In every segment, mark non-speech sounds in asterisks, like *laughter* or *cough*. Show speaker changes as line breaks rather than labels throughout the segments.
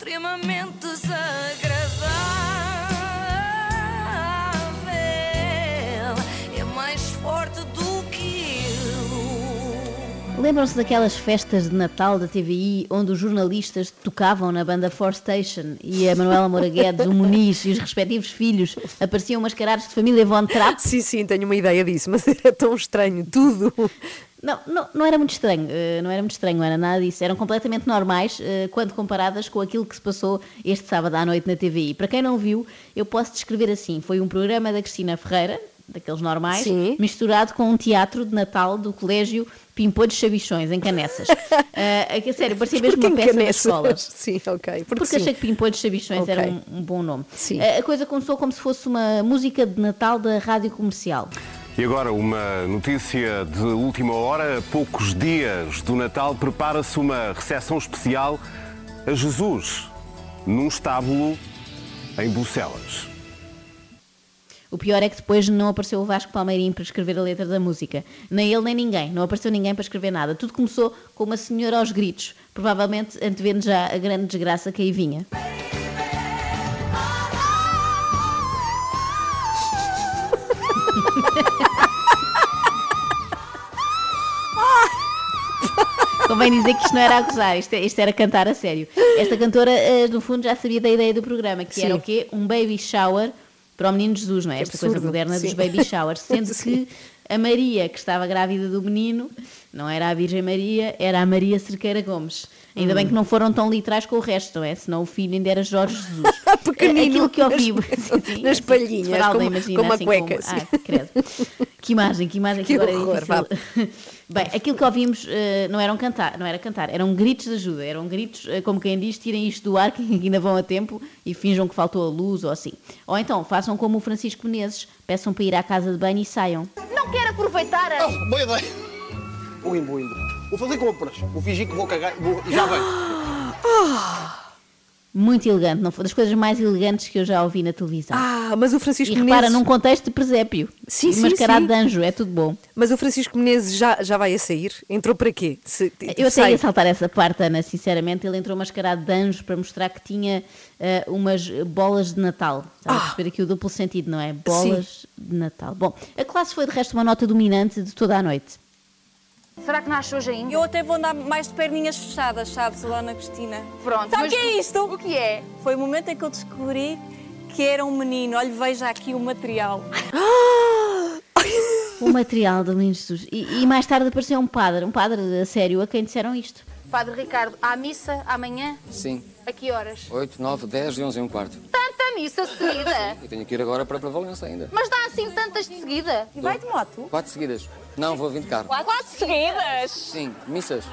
extremamente desagradável.
Lembram-se daquelas festas de Natal da TVI onde os jornalistas tocavam na banda Four Station e a Manuela Moura Guedes, o Muniz e os respectivos filhos apareciam mascarados de família Von Trapp? *laughs*
Sim, sim, tenho uma ideia disso, mas *laughs* era tão estranho, tudo.
Não, não, não era muito estranho, eh, não era muito estranho, não era nada disso. Eram completamente normais eh, quando comparadas com aquilo que se passou este sábado à noite na TVI. Para quem não viu, eu posso descrever assim: foi um programa da Cristina Ferreira, daqueles normais,
Sim.
misturado com um teatro de Natal do Colégio Pimpolho de Chabichões, em Canessas. *laughs* Que, a sério, parecia mesmo uma peça da
Canessas?
escola. *laughs*
Sim, ok. Porque,
Porque
sim.
achei que Pimpolho de Chabichões
Ok.
era um, um bom nome.
Sim.
Eh, A coisa começou como se fosse uma música de Natal da rádio comercial.
E agora uma notícia de última hora. A poucos dias do Natal prepara-se uma recepção especial a Jesus num estábulo em Bucelas.
O pior é que depois não apareceu o Vasco Palmeirim para escrever a letra da música. Nem ele nem ninguém. Não apareceu ninguém para escrever nada. Tudo começou com uma senhora aos gritos, provavelmente antevendo já a grande desgraça que aí vinha. *laughs* Convém dizer que isto não era a gozar, isto, isto era cantar a sério. Esta cantora, eh, no fundo, já sabia da ideia do programa, que era
Sim.
o quê? Um baby shower para o menino Jesus, não é? Esta coisa
absurdo,
moderna dos
sim.
baby showers. *laughs* Sendo que a Maria, que estava grávida do menino, não era a Virgem Maria, era a Maria Cerqueira Gomes. Ainda
Hum.
bem que não foram tão literais com o resto, não é? Senão o filho ainda era Jorge Jesus. *laughs*
Pequenino,
Aquilo que eu
nas-
vi. *laughs*
nas palhinhas, como-
imagina,
como uma
assim,
cueca,
como-
sim.
Ai, credo. *laughs* Que imagem, que imagem
Que
agora
horror,
é difícil. Bem, aquilo que ouvimos eh, não eram cantar, não era cantar, eram gritos de ajuda, eram gritos, eh, como quem diz, tirem isto do ar que ainda vão a tempo e finjam que faltou a luz ou assim. Ou então façam como o Francisco Menezes, peçam para ir à casa de banho e saiam.
Não quero aproveitar a...
Oh, boa ideia. Vou indo, vou indo. Vou fazer compras. Vou fingir que vou cagar. Vou... Já vem. *gasps*
Muito elegante, não foi das coisas mais elegantes que eu já ouvi na televisão.
Ah, mas o Francisco
e repara,
Menezes...
num contexto de presépio.
Sim, sim,
mascarado
sim.
de anjo, é tudo bom.
Mas o Francisco Menezes já, já vai a sair? Entrou para quê? Se-
Eu até
sai.
ia saltar essa parte, Ana, sinceramente. Ele entrou mascarado de anjo para mostrar que tinha eh, umas bolas de Natal. Estás a perceber aqui o duplo sentido, não é? Bolas de Natal. Bom, a classe foi de resto uma nota dominante de toda a noite.
Será que nasce hoje ainda?
Eu até vou andar mais de perninhas fechadas, sabes, Dona Cristina?
Pronto.
Sabe o que é isto?
O que é?
Foi o momento em que eu descobri que era um menino. Olha, veja aqui o material. *laughs*
O material do Menino Jesus. E, e mais tarde apareceu um padre, um padre a sério, a quem disseram isto.
Padre Ricardo, há missa amanhã?
Sim,
A que horas?
8, 9, 10 e 11 e um quarto.
Tanta missa seguida!
E tenho que ir agora para, para Valença ainda.
Mas dá assim tantas de seguida?
E vai de moto?
Quatro seguidas. Não, vou vir de carro.
Quatro seguidas?
Sim, missas.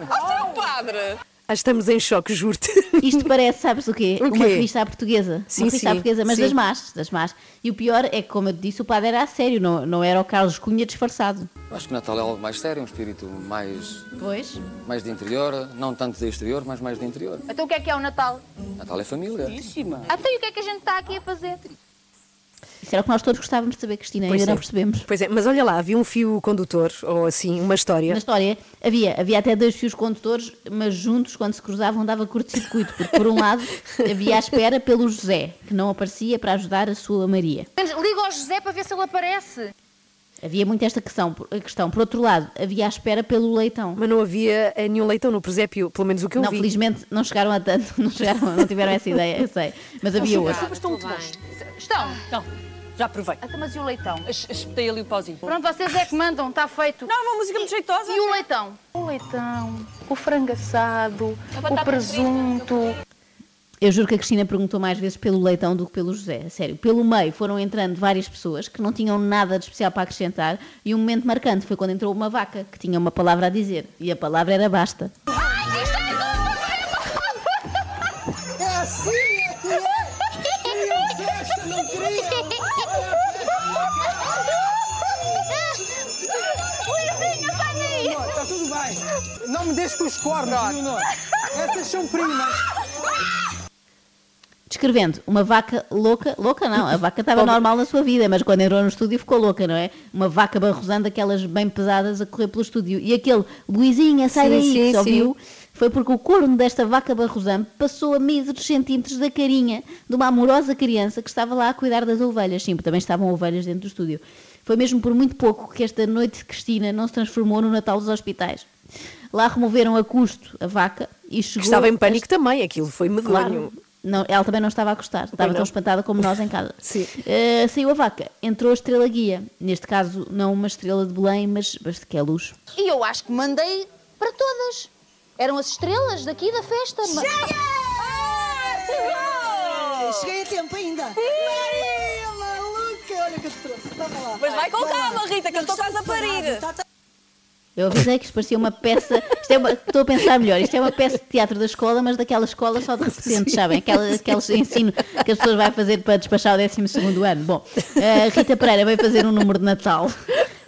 Oh, padre!
Ah, estamos em choque, juro-te.
Isto parece, sabes o quê?
O
Uma
quê?
revista à portuguesa.
Sim,
uma revista
sim,
à portuguesa, mas
sim.
das más, das más. E o pior é que, como eu te disse, o padre era a sério, não, não era o Carlos Cunha disfarçado.
Acho que Natal é algo mais sério, um espírito mais,
Pois.
mais de interior, não tanto de exterior, mas mais de interior.
Então o que é que é o Natal?
Natal é família.
Até e o que é que a gente está aqui a fazer?
Isso era o que nós todos gostávamos de saber, Cristina,
Pois
ainda
é.
não percebemos.
Pois é, mas olha lá, havia um fio condutor, ou assim, uma história.
Na história havia, havia até dois fios condutores, mas juntos, quando se cruzavam, dava curto-circuito, porque por um lado *laughs* havia a espera pelo José, que não aparecia para ajudar a sua Maria.
Liga ao José para ver se ele aparece.
Havia muito esta questão. a questão. Por outro lado, havia a espera pelo leitão.
Mas não havia eh, nenhum leitão no presépio, pelo menos o que eu
Não,
vi.
felizmente não chegaram a tanto, *laughs* não, chegaram, não tiveram essa ideia, eu sei. Mas havia outro.
Estão.
Estão.
Já provei.
Até mas e o leitão?
Es- Espetei ali o pauzinho.
Pronto, vocês é que mandam, está feito.
Não, é uma música muito jeitosa.
E o leitão? O leitão, o frango assado, o presunto.
Eu juro que a Cristina perguntou mais vezes pelo leitão do que pelo José. A sério. Pelo meio foram entrando várias pessoas que não tinham nada de especial para acrescentar e um momento marcante foi quando entrou uma vaca que tinha uma palavra a dizer. E a palavra era basta.
É assim é que é. Queria festa, não queria. Não me deixes com os cornos, Leonor. Essas são primas.
Descrevendo uma vaca louca, louca não, a vaca estava normal na sua vida, mas quando entrou no estúdio ficou louca, não é? Uma vaca barrosando, aquelas bem pesadas a correr pelo estúdio. E aquele Luizinha, sai
Sim,
daí,
sim,
que se
sim.
ouviu, foi porque o corno desta vaca barrosã passou a míseros centímetros da carinha de uma amorosa criança que estava lá a cuidar das ovelhas. Sim, porque também estavam ovelhas dentro do estúdio. Foi mesmo por muito pouco que esta noite de Cristina não se transformou no Natal dos hospitais. Lá removeram a custo a vaca e chegou...
Estava em pânico também, aquilo foi medonho.
Claro. Não, ela também não estava a gostar, estava tão espantada como nós em casa. *laughs*
Sim.
Eh, saiu a vaca, entrou a estrela guia. Neste caso, não uma estrela de Belém, mas, mas que é luz.
E eu acho que mandei para todas. Eram as estrelas daqui da festa. Ma-
Cheguei a tempo ainda. Maria, maluca! Olha o que eu te trouxe. Toma lá.
Mas vai com
Vai
calma, Rita, que eu estou quase a parir.
Tá, tá.
Eu avisei que isto parecia uma peça. Isto é uma- estou a pensar melhor. Isto é uma peça de teatro da escola, mas daquela escola só de repetentes, sabem? Aquela, aqueles ensino que as pessoas vão fazer para despachar o 12 ano. Bom, a Rita Pereira veio fazer um número de Natal,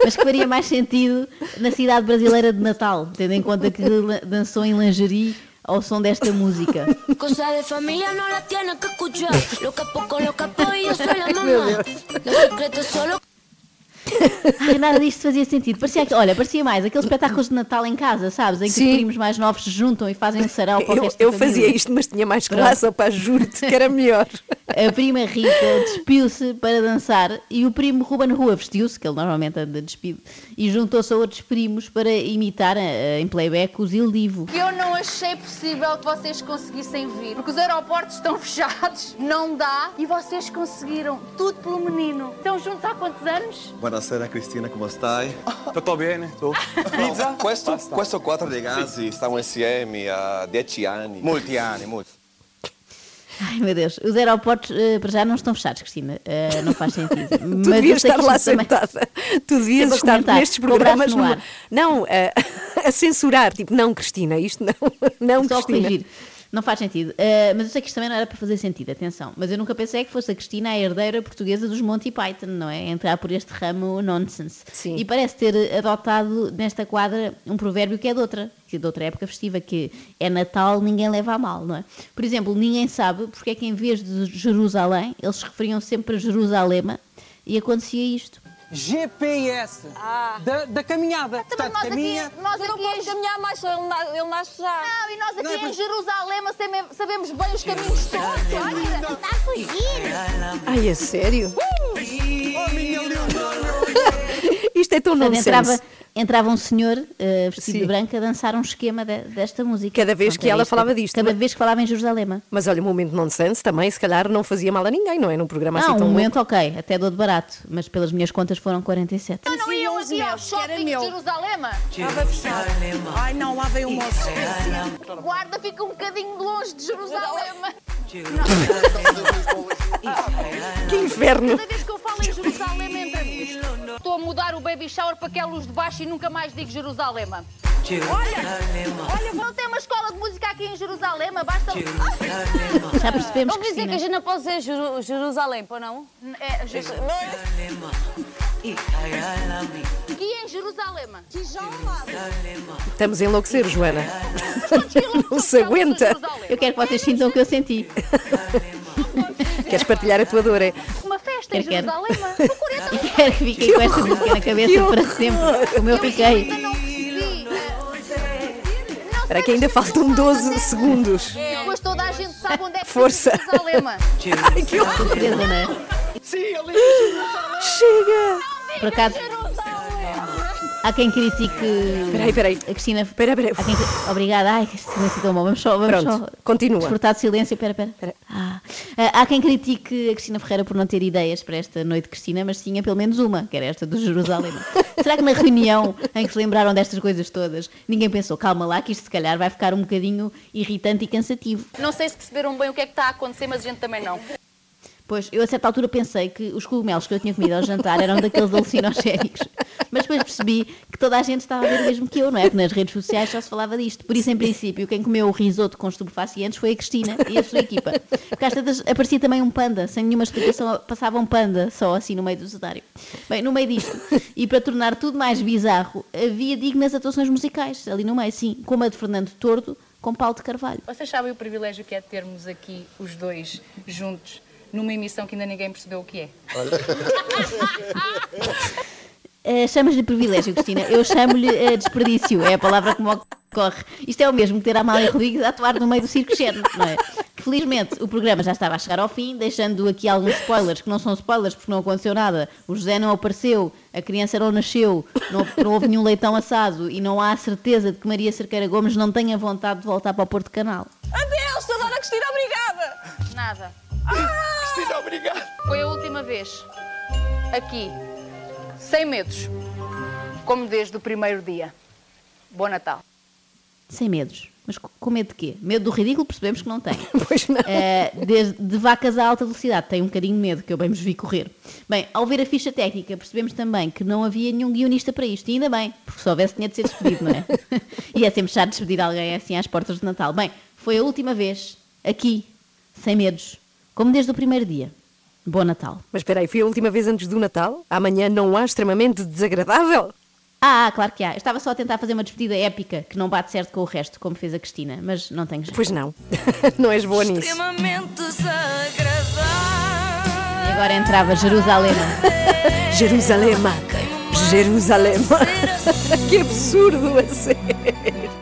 mas que faria mais sentido na cidade brasileira de Natal, tendo em conta que dançou em lingerie ao som desta música.
Cosa de familia no la tienes que escuchar. Lo capo con lo capo y yo soy la mamá. Los secretos solo *laughs*
Ai, nada disto fazia sentido. Parecia, que- olha, parecia mais aqueles espetáculos de Natal em casa, sabes? Em que
Sim.
os primos mais novos se juntam e fazem um sarau para o
Eu,
resto
eu
família.
fazia isto, mas tinha mais classe, opá, juro-te que era melhor.
A prima Rita despiu-se para dançar e o primo Ruben Rua vestiu-se, que ele normalmente anda despido, e juntou-se a outros primos para imitar eh, em playback o Zil Divo.
Eu não achei possível que vocês conseguissem vir, porque os aeroportos estão *laughs* fechados, não dá, e vocês conseguiram, tudo pelo menino. Estão juntos há quantos anos?
Buonasera Cristina, come stai? *laughs*
Tutto bene? Tu? Pizza?
Questo, questo quattro ragazzi stanno insieme a 10 anni.
Molti anni, molti.
Ai meu Deus, os aeroportos eh, para já não estão fechados, Cristina, Eh, não faz sentido. *laughs*
Tu
Mas
devias estar lá
também-
sentada. Tu devias estar nestes programas.
no.
Não, a, *laughs* a censurar. Tipo, não, Cristina, isto não. Não,
Só a
Cristina.
corrigir. Não faz sentido. Eh, mas eu sei que isto também não era para fazer sentido, atenção. Mas eu nunca pensei que fosse a Cristina a herdeira portuguesa dos Monty Python, não é? Entrar por este ramo nonsense.
Sim.
E parece ter adotado nesta quadra um provérbio que é de outra, que é de outra época festiva, que é Natal, ninguém leva a mal, não é? Por exemplo, ninguém sabe porque é que em vez de Jerusalém, eles se referiam sempre a Jerusalema e acontecia isto.
GPS da, da caminhada.
Também
Portanto,
nós aqui,
caminha.
nós
Eu não
aqui
posso
em
caminhar mais, ele, ele nasce já.
Não, e nós aqui
Não é
em
para-
Jerusalém sabemos, sabemos bem os caminhos todos. Olha, está a fugir.
Ai, é sério?
Oh, minha! *laughs*
Isto é tão nonsense.
entrava, entrava um senhor eh, vestido
Sim.
de branco a dançar um esquema de- desta música.
Cada vez
Pronto,
que ela
isto.
falava disto,
Cada
mas-
vez que falava em Jerusalema.
Mas olha, o momento nonsense também, se calhar, não fazia mal a ninguém, não é? Num programa assim
Não,
tão
um
louco.
momento ok, até dou de barato, mas pelas minhas contas foram 47.
Não, não iam aqui ao shopping de. Jerusalém?
Ai não, lá veio o moço.
Guarda fica um bocadinho longe de Jerusalém.
Que inferno!
Cada vez que eu falo em Jerusalém, mudar o baby shower para aquela luz de baixo e nunca mais digo Jerusalém. Olha, olha, não tem uma escola de música aqui em Jerusalém, basta...
Já percebemos,
Vamos dizer que a gente não pode dizer Jeru- Jerusalém, pô não?
É, Je- Aqui em Jerusalém.
Estamos a enlouquecer, Joana. Não se aguenta.
Eu quero que vocês sintam o que eu senti.
Queres partilhar a tua dor, é?
Quero.
Jerusalém. *laughs* Essa
Quero que fiquem com esta música na cabeça
Que
para sempre, como eu fiquei.
Espera que ainda faltam 12 segundos.
Depois toda a gente sabe onde é que
Força.
fica.
Ai, que horror.
Surpresa, não é?
Chega!
Por acaso, há quem critique
Peraí, peraí.
a Cristina.
Espera.
Há quem... Obrigada. Ai, que silêncio tão bom. Vamos só, vamos
Pronto,
só
continua.
desfrutar de silêncio. Espera, espera.
Espera.
Ah. Há quem critique a Cristina Ferreira por não ter ideias para esta noite de Cristina, mas tinha pelo menos uma, que era esta do Jerusalém. *laughs* Será que na reunião em que se lembraram destas coisas todas, ninguém pensou, calma lá, que isto se calhar vai ficar um bocadinho irritante e cansativo?
Não sei se perceberam bem o que é que está a acontecer, mas a gente também não.
Pois, eu a certa altura pensei que os cogumelos que eu tinha comido ao jantar eram daqueles alucinogénicos. Mas depois percebi que toda a gente estava a ver o mesmo que eu, não é? Porque nas redes sociais só se falava disto. Por isso, em princípio, quem comeu o risoto com estupefacientes foi a Cristina e a sua equipa. Porque às tantas aparecia também um panda, sem nenhuma explicação, passava um panda só assim no meio do cenário. Bem, no meio disto, e para tornar tudo mais bizarro, havia dignas atuações musicais, ali no meio, sim, como a de Fernando Tordo com Paulo de Carvalho.
Vocês sabem o privilégio que é termos aqui os dois juntos numa emissão que ainda ninguém percebeu o que é? *laughs*
Eh, Chamas-lhe privilégio, Cristina. Eu chamo-lhe eh, desperdício. É a palavra que me ocorre. Corre. Isto é o mesmo que ter a Amália Rodrigues a atuar no meio do circo Xerno, não é? Felizmente, o programa já estava a chegar ao fim, deixando aqui alguns spoilers, que não são spoilers porque não aconteceu nada. O José não apareceu, a criança não nasceu, não, não houve nenhum leitão assado e não há a certeza de que Maria Cerqueira Gomes não tenha vontade de voltar para o Porto Canal.
Adeus, Dona Cristina, obrigada!
Nada.
Cristina, obrigado.
Foi a última vez. Aqui. Sem medos. Como desde o primeiro dia. Bom Natal.
Sem medos. Mas co- com medo de quê? Medo do ridículo, percebemos que não tem. *laughs*
Pois não.
Eh, desde, de vacas a alta velocidade, tem um bocadinho de medo, que eu bem vos vi correr. Bem, ao ver a ficha técnica, percebemos também que não havia nenhum guionista para isto, e ainda bem, porque se houvesse tinha de ser despedido, não é? *laughs* e é sempre chato despedir alguém assim às portas de Natal. Bem, foi a última vez, aqui, sem medos, como desde o primeiro dia. Bom Natal.
Mas espera aí, foi a última vez antes do Natal? Amanhã não há extremamente desagradável?
Ah, claro que há. Eu estava só a tentar fazer uma despedida épica que não bate certo com o resto, como fez a Cristina, mas não tenho jeito.
Pois não. *laughs* não és boa nisso.
Extremamente desagradável.
E agora entrava Jerusalém.
Jerusalema. *laughs* Jerusalema. *laughs* que absurdo a sério.